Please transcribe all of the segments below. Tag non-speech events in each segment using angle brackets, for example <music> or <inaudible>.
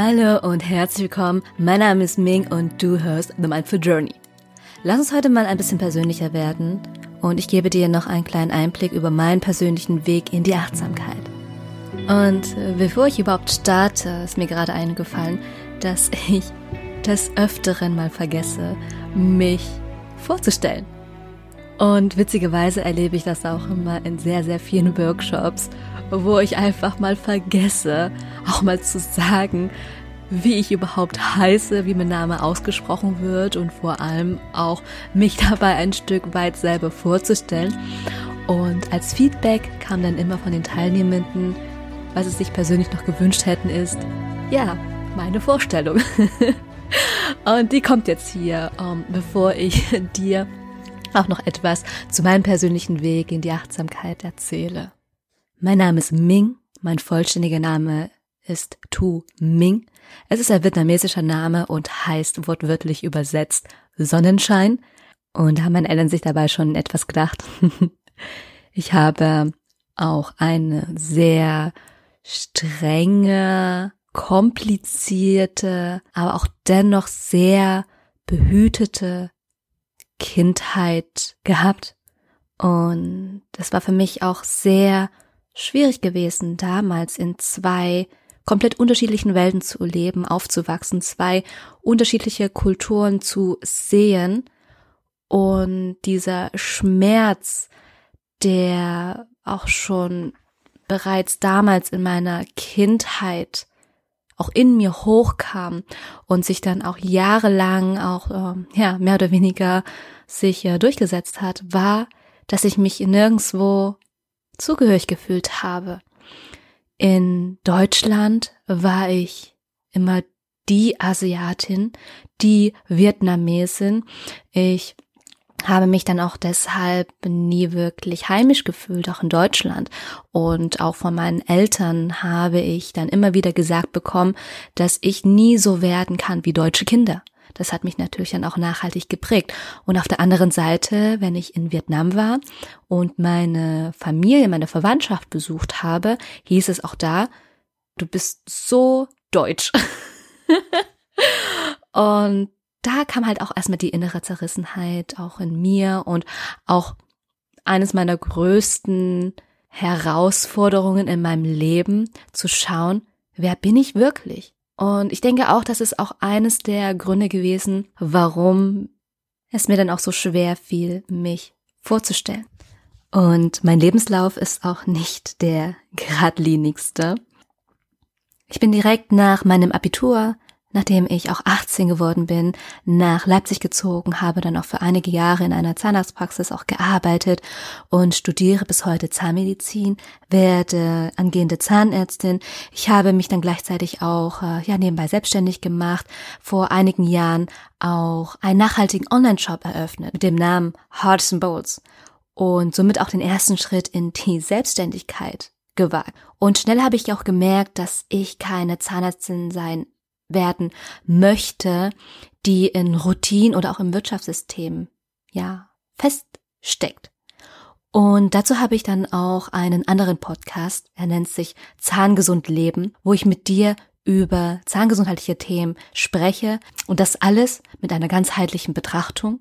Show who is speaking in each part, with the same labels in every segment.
Speaker 1: Hallo und herzlich willkommen. Mein Name ist Ming und du hörst The Mindful Journey. Lass uns heute mal ein bisschen persönlicher werden und ich gebe dir noch einen kleinen Einblick über meinen persönlichen Weg in die Achtsamkeit. Und äh, bevor ich überhaupt starte, ist mir gerade eingefallen, dass ich des Öfteren mal vergesse, mich vorzustellen. Und witzigerweise erlebe ich das auch immer in sehr, sehr vielen Workshops, wo ich einfach mal vergesse, auch mal zu sagen, wie ich überhaupt heiße, wie mein Name ausgesprochen wird und vor allem auch mich <laughs> dabei ein Stück weit selber vorzustellen. Und als Feedback kam dann immer von den Teilnehmenden, was sie sich persönlich noch gewünscht hätten, ist, ja, meine Vorstellung. <laughs> und die kommt jetzt hier, um, bevor ich <laughs> dir auch noch etwas zu meinem persönlichen Weg in die Achtsamkeit erzähle. Mein Name ist Ming, mein vollständiger Name ist Tu Ming. Es ist ein vietnamesischer Name und heißt wortwörtlich übersetzt Sonnenschein. Und haben meine Eltern sich dabei schon etwas gedacht. <laughs> ich habe auch eine sehr strenge, komplizierte, aber auch dennoch sehr behütete Kindheit gehabt. Und das war für mich auch sehr schwierig gewesen, damals in zwei komplett unterschiedlichen Welten zu leben, aufzuwachsen, zwei unterschiedliche Kulturen zu sehen. Und dieser Schmerz, der auch schon bereits damals in meiner Kindheit auch in mir hochkam und sich dann auch jahrelang auch äh, ja mehr oder weniger sich äh, durchgesetzt hat, war, dass ich mich nirgendswo zugehörig gefühlt habe. In Deutschland war ich immer die Asiatin, die Vietnamesin. Ich habe mich dann auch deshalb nie wirklich heimisch gefühlt, auch in Deutschland. Und auch von meinen Eltern habe ich dann immer wieder gesagt bekommen, dass ich nie so werden kann wie deutsche Kinder. Das hat mich natürlich dann auch nachhaltig geprägt. Und auf der anderen Seite, wenn ich in Vietnam war und meine Familie, meine Verwandtschaft besucht habe, hieß es auch da, du bist so deutsch. <laughs> und da kam halt auch erstmal die innere Zerrissenheit auch in mir und auch eines meiner größten Herausforderungen in meinem Leben zu schauen, wer bin ich wirklich? Und ich denke auch, das ist auch eines der Gründe gewesen, warum es mir dann auch so schwer fiel, mich vorzustellen. Und mein Lebenslauf ist auch nicht der geradlinigste. Ich bin direkt nach meinem Abitur nachdem ich auch 18 geworden bin, nach Leipzig gezogen, habe dann auch für einige Jahre in einer Zahnarztpraxis auch gearbeitet und studiere bis heute Zahnmedizin, werde angehende Zahnärztin. Ich habe mich dann gleichzeitig auch äh, ja nebenbei selbstständig gemacht, vor einigen Jahren auch einen nachhaltigen Online-Shop eröffnet mit dem Namen Hearts and Bowls und somit auch den ersten Schritt in die Selbstständigkeit gewagt. Und schnell habe ich auch gemerkt, dass ich keine Zahnärztin sein werden möchte, die in Routinen oder auch im Wirtschaftssystem, ja, feststeckt. Und dazu habe ich dann auch einen anderen Podcast, er nennt sich Zahngesund Leben, wo ich mit dir über zahngesundheitliche Themen spreche und das alles mit einer ganzheitlichen Betrachtung.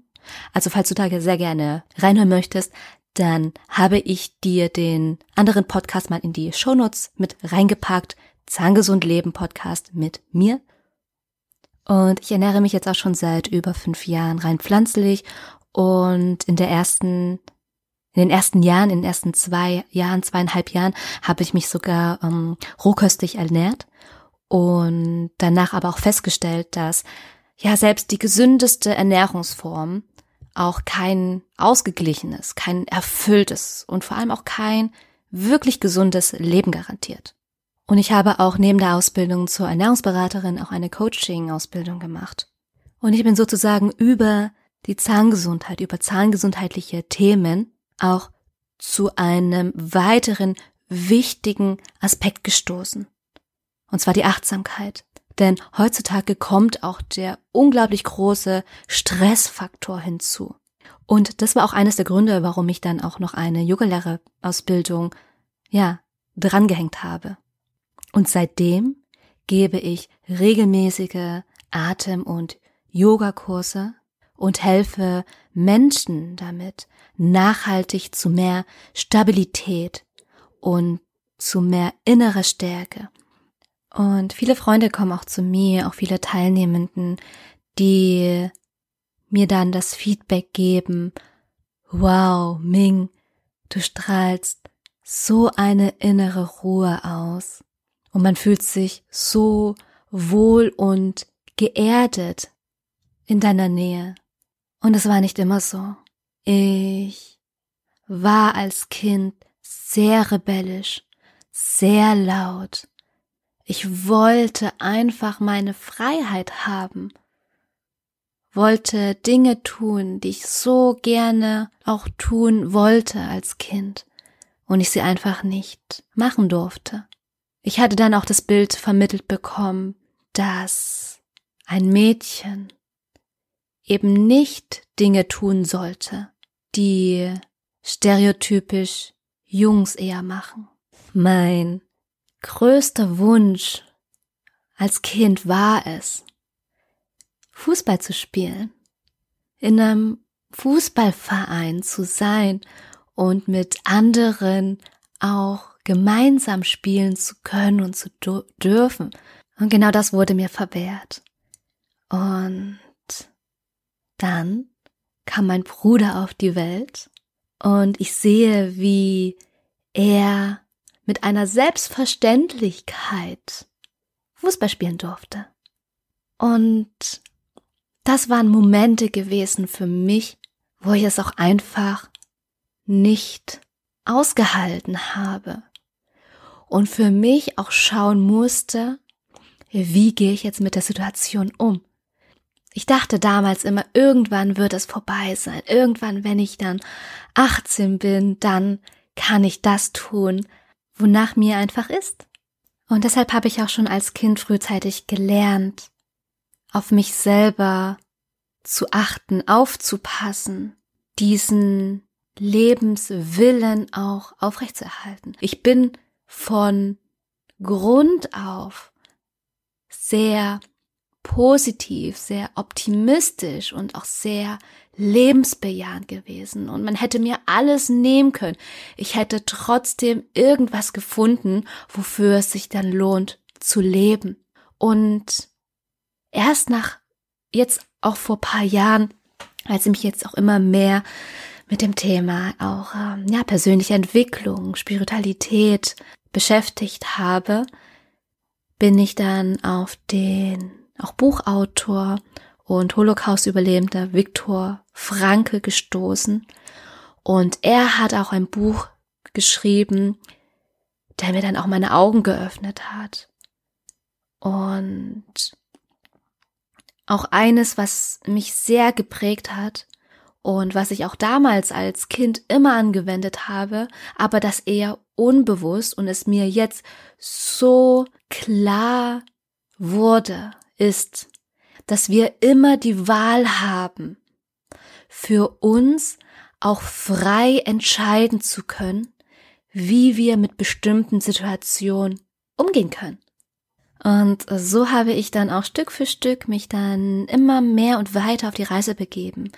Speaker 1: Also falls du da sehr gerne reinhören möchtest, dann habe ich dir den anderen Podcast mal in die Shownotes mit reingepackt. Zahngesund Leben Podcast mit mir, und ich ernähre mich jetzt auch schon seit über fünf Jahren rein pflanzlich. Und in der ersten, in den ersten Jahren, in den ersten zwei Jahren, zweieinhalb Jahren, habe ich mich sogar ähm, rohköstlich ernährt. Und danach aber auch festgestellt, dass ja selbst die gesündeste Ernährungsform auch kein ausgeglichenes, kein erfülltes und vor allem auch kein wirklich gesundes Leben garantiert. Und ich habe auch neben der Ausbildung zur Ernährungsberaterin auch eine Coaching-Ausbildung gemacht. Und ich bin sozusagen über die Zahngesundheit, über zahngesundheitliche Themen auch zu einem weiteren wichtigen Aspekt gestoßen. Und zwar die Achtsamkeit. Denn heutzutage kommt auch der unglaublich große Stressfaktor hinzu. Und das war auch eines der Gründe, warum ich dann auch noch eine Yogalehrerausbildung, ja, drangehängt habe. Und seitdem gebe ich regelmäßige Atem- und Yogakurse und helfe Menschen damit, nachhaltig zu mehr Stabilität und zu mehr innerer Stärke. Und viele Freunde kommen auch zu mir, auch viele Teilnehmenden, die mir dann das Feedback geben, wow, Ming, du strahlst so eine innere Ruhe aus. Und man fühlt sich so wohl und geerdet in deiner Nähe. Und es war nicht immer so. Ich war als Kind sehr rebellisch, sehr laut. Ich wollte einfach meine Freiheit haben, wollte Dinge tun, die ich so gerne auch tun wollte als Kind und ich sie einfach nicht machen durfte. Ich hatte dann auch das Bild vermittelt bekommen, dass ein Mädchen eben nicht Dinge tun sollte, die stereotypisch Jungs eher machen. Mein größter Wunsch als Kind war es, Fußball zu spielen, in einem Fußballverein zu sein und mit anderen auch gemeinsam spielen zu können und zu dürfen. Und genau das wurde mir verwehrt. Und dann kam mein Bruder auf die Welt und ich sehe, wie er mit einer Selbstverständlichkeit Fußball spielen durfte. Und das waren Momente gewesen für mich, wo ich es auch einfach nicht ausgehalten habe und für mich auch schauen musste, wie gehe ich jetzt mit der Situation um. Ich dachte damals immer, irgendwann wird es vorbei sein. Irgendwann, wenn ich dann 18 bin, dann kann ich das tun, wonach mir einfach ist. Und deshalb habe ich auch schon als Kind frühzeitig gelernt, auf mich selber zu achten, aufzupassen, diesen Lebenswillen auch aufrechtzuerhalten. Ich bin von Grund auf sehr positiv, sehr optimistisch und auch sehr lebensbejahend gewesen und man hätte mir alles nehmen können. Ich hätte trotzdem irgendwas gefunden, wofür es sich dann lohnt zu leben. Und erst nach jetzt auch vor paar Jahren, als ich mich jetzt auch immer mehr mit dem Thema auch ähm, ja persönliche Entwicklung, Spiritualität beschäftigt habe, bin ich dann auf den auch Buchautor und Holocaust-Überlebender Viktor Franke gestoßen. Und er hat auch ein Buch geschrieben, der mir dann auch meine Augen geöffnet hat. Und auch eines, was mich sehr geprägt hat und was ich auch damals als Kind immer angewendet habe, aber das eher unbewusst und es mir jetzt so klar wurde, ist, dass wir immer die Wahl haben, für uns auch frei entscheiden zu können, wie wir mit bestimmten Situationen umgehen können. Und so habe ich dann auch Stück für Stück mich dann immer mehr und weiter auf die Reise begeben.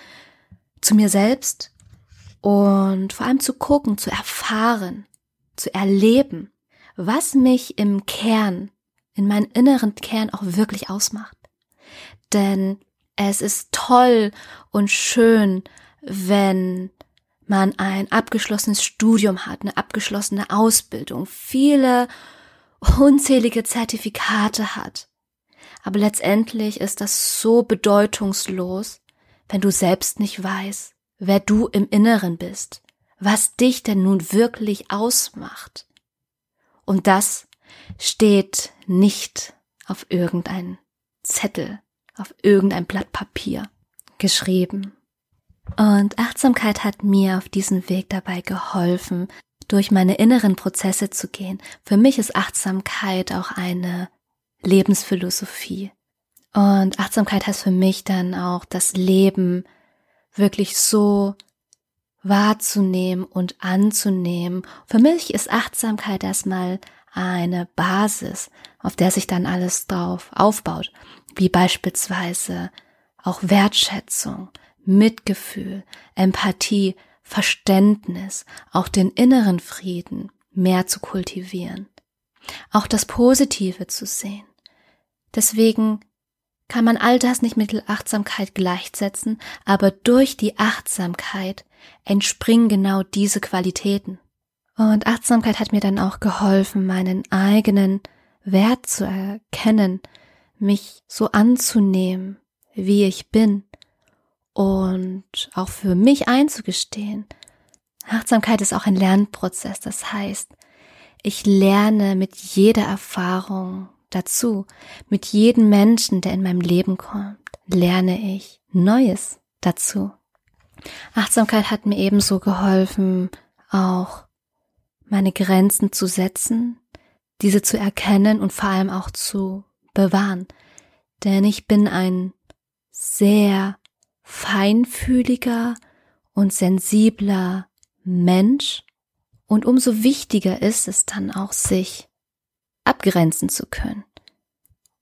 Speaker 1: Zu mir selbst und vor allem zu gucken, zu erfahren, zu erleben, was mich im Kern, in meinem inneren Kern auch wirklich ausmacht. Denn es ist toll und schön, wenn man ein abgeschlossenes Studium hat, eine abgeschlossene Ausbildung, viele unzählige Zertifikate hat. Aber letztendlich ist das so bedeutungslos, wenn du selbst nicht weißt, wer du im Inneren bist, was dich denn nun wirklich ausmacht. Und das steht nicht auf irgendein Zettel, auf irgendein Blatt Papier geschrieben. Und Achtsamkeit hat mir auf diesem Weg dabei geholfen, durch meine inneren Prozesse zu gehen. Für mich ist Achtsamkeit auch eine Lebensphilosophie. Und Achtsamkeit heißt für mich dann auch das Leben wirklich so wahrzunehmen und anzunehmen. Für mich ist Achtsamkeit erstmal eine Basis, auf der sich dann alles drauf aufbaut, wie beispielsweise auch Wertschätzung, Mitgefühl, Empathie, Verständnis, auch den inneren Frieden mehr zu kultivieren, auch das Positive zu sehen. Deswegen kann man all das nicht mit Achtsamkeit gleichsetzen, aber durch die Achtsamkeit entspringen genau diese Qualitäten. Und Achtsamkeit hat mir dann auch geholfen, meinen eigenen Wert zu erkennen, mich so anzunehmen, wie ich bin und auch für mich einzugestehen. Achtsamkeit ist auch ein Lernprozess, das heißt, ich lerne mit jeder Erfahrung dazu, mit jedem Menschen, der in meinem Leben kommt, lerne ich Neues dazu. Achtsamkeit hat mir ebenso geholfen, auch meine Grenzen zu setzen, diese zu erkennen und vor allem auch zu bewahren. Denn ich bin ein sehr feinfühliger und sensibler Mensch und umso wichtiger ist es dann auch, sich abgrenzen zu können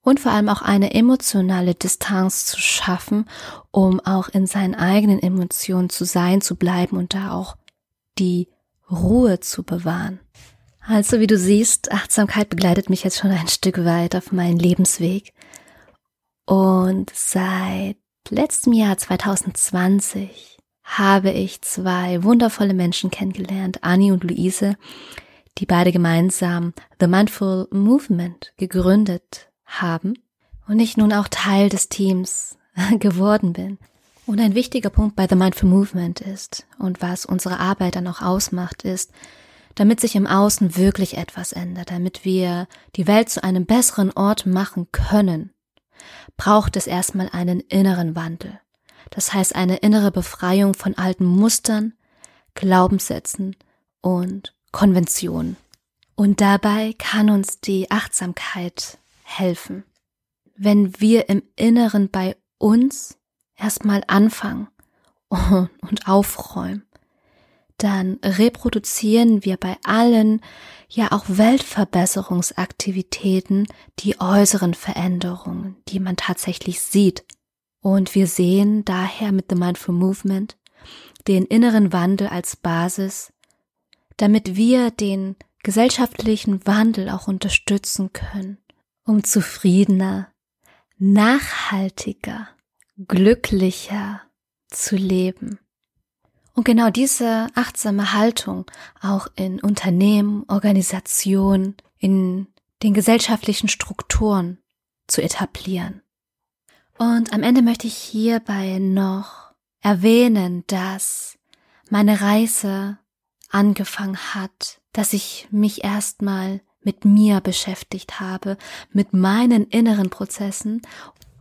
Speaker 1: und vor allem auch eine emotionale Distanz zu schaffen, um auch in seinen eigenen Emotionen zu sein, zu bleiben und da auch die Ruhe zu bewahren. Also wie du siehst, Achtsamkeit begleitet mich jetzt schon ein Stück weit auf meinen Lebensweg. Und seit letztem Jahr 2020 habe ich zwei wundervolle Menschen kennengelernt, Annie und Luise, die beide gemeinsam The Mindful Movement gegründet haben und ich nun auch Teil des Teams <laughs> geworden bin. Und ein wichtiger Punkt bei The Mindful Movement ist und was unsere Arbeit dann auch ausmacht, ist, damit sich im Außen wirklich etwas ändert, damit wir die Welt zu einem besseren Ort machen können, braucht es erstmal einen inneren Wandel. Das heißt eine innere Befreiung von alten Mustern, Glaubenssätzen und Konventionen. Und dabei kann uns die Achtsamkeit helfen. Wenn wir im Inneren bei uns erstmal anfangen und aufräumen, dann reproduzieren wir bei allen ja auch Weltverbesserungsaktivitäten die äußeren Veränderungen, die man tatsächlich sieht. Und wir sehen daher mit The Mindful Movement den inneren Wandel als Basis, damit wir den gesellschaftlichen Wandel auch unterstützen können um zufriedener, nachhaltiger, glücklicher zu leben. Und genau diese achtsame Haltung auch in Unternehmen, Organisationen, in den gesellschaftlichen Strukturen zu etablieren. Und am Ende möchte ich hierbei noch erwähnen, dass meine Reise angefangen hat, dass ich mich erstmal mit mir beschäftigt habe, mit meinen inneren Prozessen.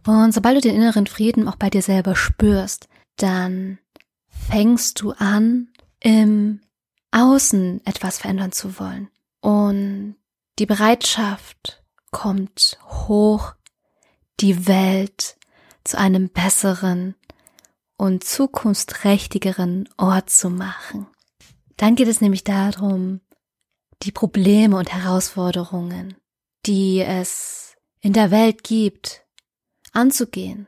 Speaker 1: Und sobald du den inneren Frieden auch bei dir selber spürst, dann fängst du an, im Außen etwas verändern zu wollen. Und die Bereitschaft kommt hoch, die Welt zu einem besseren und zukunftsträchtigeren Ort zu machen. Dann geht es nämlich darum, die Probleme und Herausforderungen, die es in der Welt gibt, anzugehen,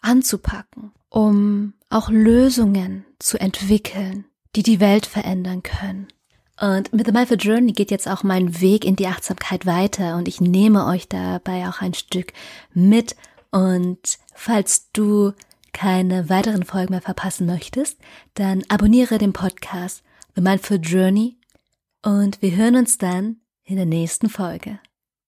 Speaker 1: anzupacken, um auch Lösungen zu entwickeln, die die Welt verändern können. Und mit The Mindful Journey geht jetzt auch mein Weg in die Achtsamkeit weiter und ich nehme euch dabei auch ein Stück mit. Und falls du keine weiteren Folgen mehr verpassen möchtest, dann abonniere den Podcast The Mindful Journey und wir hören uns dann in der nächsten Folge.